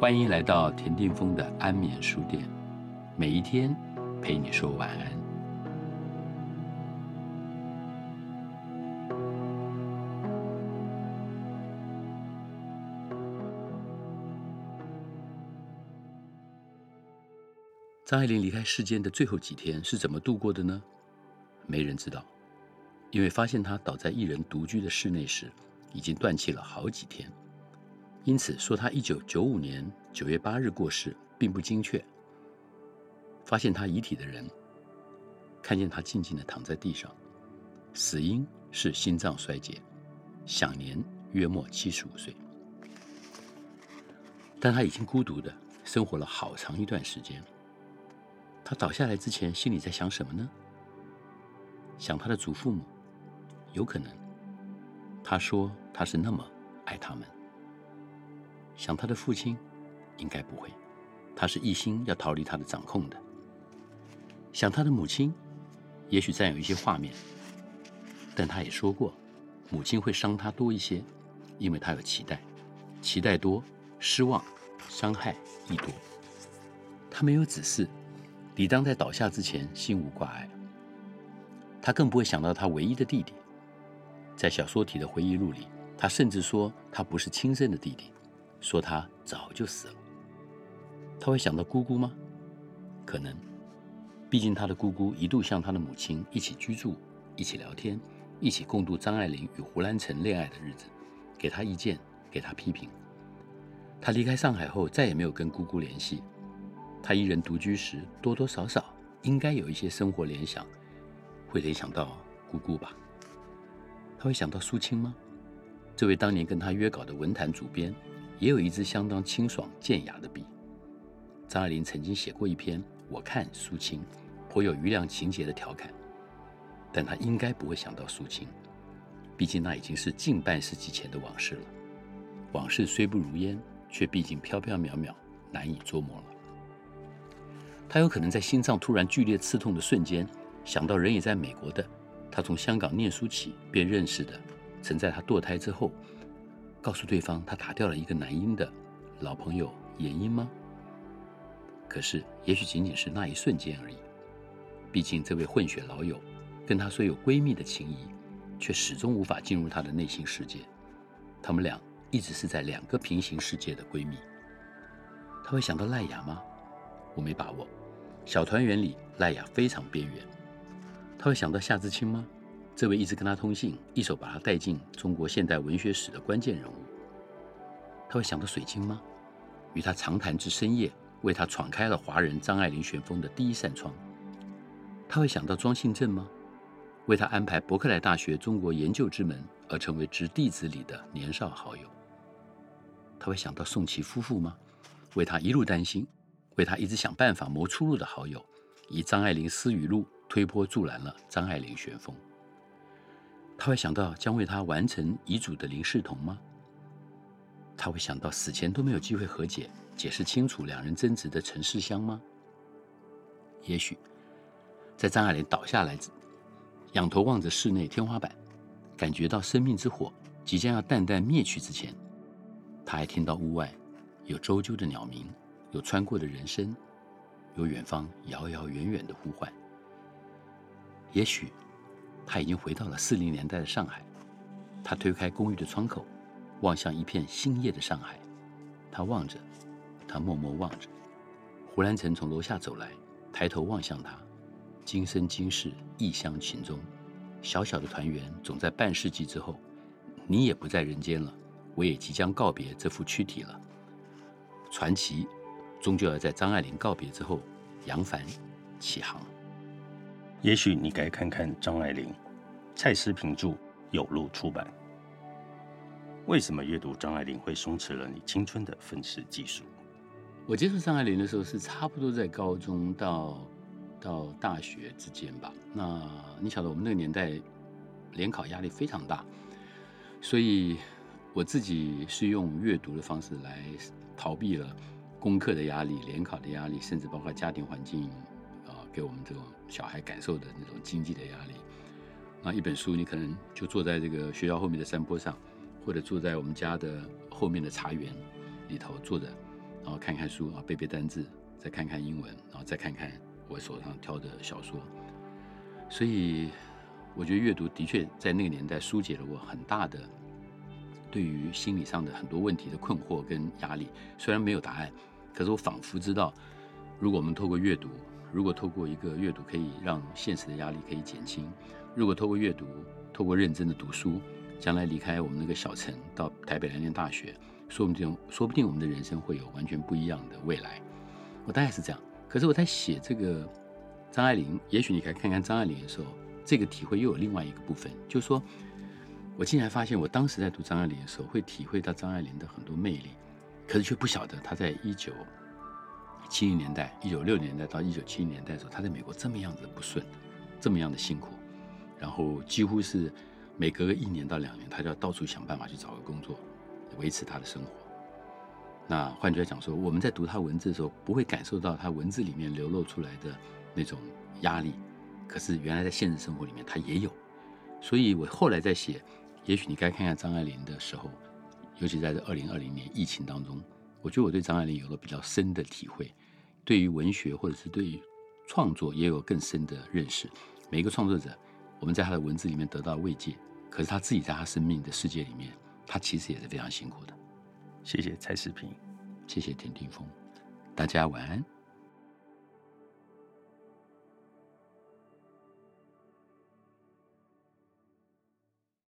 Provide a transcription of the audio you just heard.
欢迎来到田定峰的安眠书店，每一天陪你说晚安。张爱玲离开世间的最后几天是怎么度过的呢？没人知道，因为发现她倒在一人独居的室内时，已经断气了好几天。因此说他一九九五年九月八日过世并不精确。发现他遗体的人看见他静静的躺在地上，死因是心脏衰竭，享年约莫七十五岁。但他已经孤独的生活了好长一段时间。他倒下来之前心里在想什么呢？想他的祖父母，有可能。他说他是那么爱他们。想他的父亲，应该不会，他是一心要逃离他的掌控的。想他的母亲，也许占有一些画面，但他也说过，母亲会伤他多一些，因为他有期待，期待多，失望，伤害亦多。他没有子嗣，理当在倒下之前心无挂碍。他更不会想到他唯一的弟弟，在小说体的回忆录里，他甚至说他不是亲生的弟弟。说他早就死了，他会想到姑姑吗？可能，毕竟他的姑姑一度像他的母亲一起居住、一起聊天、一起共度张爱玲与胡兰成恋爱的日子，给他意见，给他批评。他离开上海后再也没有跟姑姑联系。他一人独居时，多多少少应该有一些生活联想，会联想到姑姑吧？他会想到苏青吗？这位当年跟他约稿的文坛主编。也有一支相当清爽健雅的笔。张爱玲曾经写过一篇《我看苏青》，颇有余量情节的调侃。但她应该不会想到苏青，毕竟那已经是近半世纪前的往事了。往事虽不如烟，却毕竟飘飘渺渺，难以捉摸了。他有可能在心脏突然剧烈刺痛的瞬间，想到人也在美国的，他从香港念书起便认识的，曾在他堕胎之后。告诉对方他打掉了一个男婴的老朋友严英吗？可是也许仅仅是那一瞬间而已。毕竟这位混血老友跟他虽有闺蜜的情谊，却始终无法进入他的内心世界。他们俩一直是在两个平行世界的闺蜜。他会想到赖雅吗？我没把握。小团圆里赖雅非常边缘。他会想到夏志清吗？这位一直跟他通信，一手把他带进中国现代文学史的关键人物，他会想到水晶吗？与他长谈至深夜，为他闯开了华人张爱玲旋风的第一扇窗。他会想到庄信正吗？为他安排伯克莱大学中国研究之门而成为直弟子里的年少好友。他会想到宋琦夫妇吗？为他一路担心，为他一直想办法谋出路的好友，以张爱玲私语录推波助澜了张爱玲旋风。他会想到将为他完成遗嘱的林世彤吗？他会想到死前都没有机会和解、解释清楚两人争执的陈世香吗？也许，在张爱玲倒下来，仰头望着室内天花板，感觉到生命之火即将要淡淡灭去之前，他还听到屋外有啁啾的鸟鸣，有穿过的人声，有远方遥遥远远的呼唤。也许。他已经回到了四零年代的上海，他推开公寓的窗口，望向一片新叶的上海。他望着，他默默望着。胡兰成从楼下走来，抬头望向他。今生今世，一厢情中，小小的团圆总在半世纪之后。你也不在人间了，我也即将告别这副躯体了。传奇，终究要在张爱玲告别之后，扬帆起航。也许你该看看张爱玲，蔡思平著，有路出版。为什么阅读张爱玲会松弛了你青春的分析技术？我接触张爱玲的时候是差不多在高中到到大学之间吧。那你晓得我们那个年代联考压力非常大，所以我自己是用阅读的方式来逃避了功课的压力、联考的压力，甚至包括家庭环境。给我们这种小孩感受的那种经济的压力，那一本书你可能就坐在这个学校后面的山坡上，或者坐在我们家的后面的茶园里头坐着，然后看看书啊，背背单字，再看看英文，然后再看看我手上挑的小说。所以，我觉得阅读的确在那个年代疏解了我很大的对于心理上的很多问题的困惑跟压力。虽然没有答案，可是我仿佛知道，如果我们透过阅读，如果透过一个阅读可以让现实的压力可以减轻，如果透过阅读，透过认真的读书，将来离开我们那个小城到台北来念大学，说不定说不定我们的人生会有完全不一样的未来。我大概是这样。可是我在写这个。张爱玲，也许你可以看看张爱玲的时候，这个体会又有另外一个部分，就是说，我竟然发现，我当时在读张爱玲的时候，会体会到张爱玲的很多魅力，可是却不晓得她在一九七零年代、一九六零年代到一九七零年代的时候，他在美国这么样子的不顺，这么样的辛苦，然后几乎是每隔个一年到两年，他就要到处想办法去找个工作，维持他的生活。那换句话讲说，我们在读他文字的时候，不会感受到他文字里面流露出来的。那种压力，可是原来在现实生活里面他也有，所以我后来在写，也许你该看看张爱玲的时候，尤其在这二零二零年疫情当中，我觉得我对张爱玲有了比较深的体会，对于文学或者是对于创作也有更深的认识。每一个创作者，我们在他的文字里面得到慰藉，可是他自己在他生命的世界里面，他其实也是非常辛苦的。谢谢蔡世平，谢谢田定峰，大家晚安。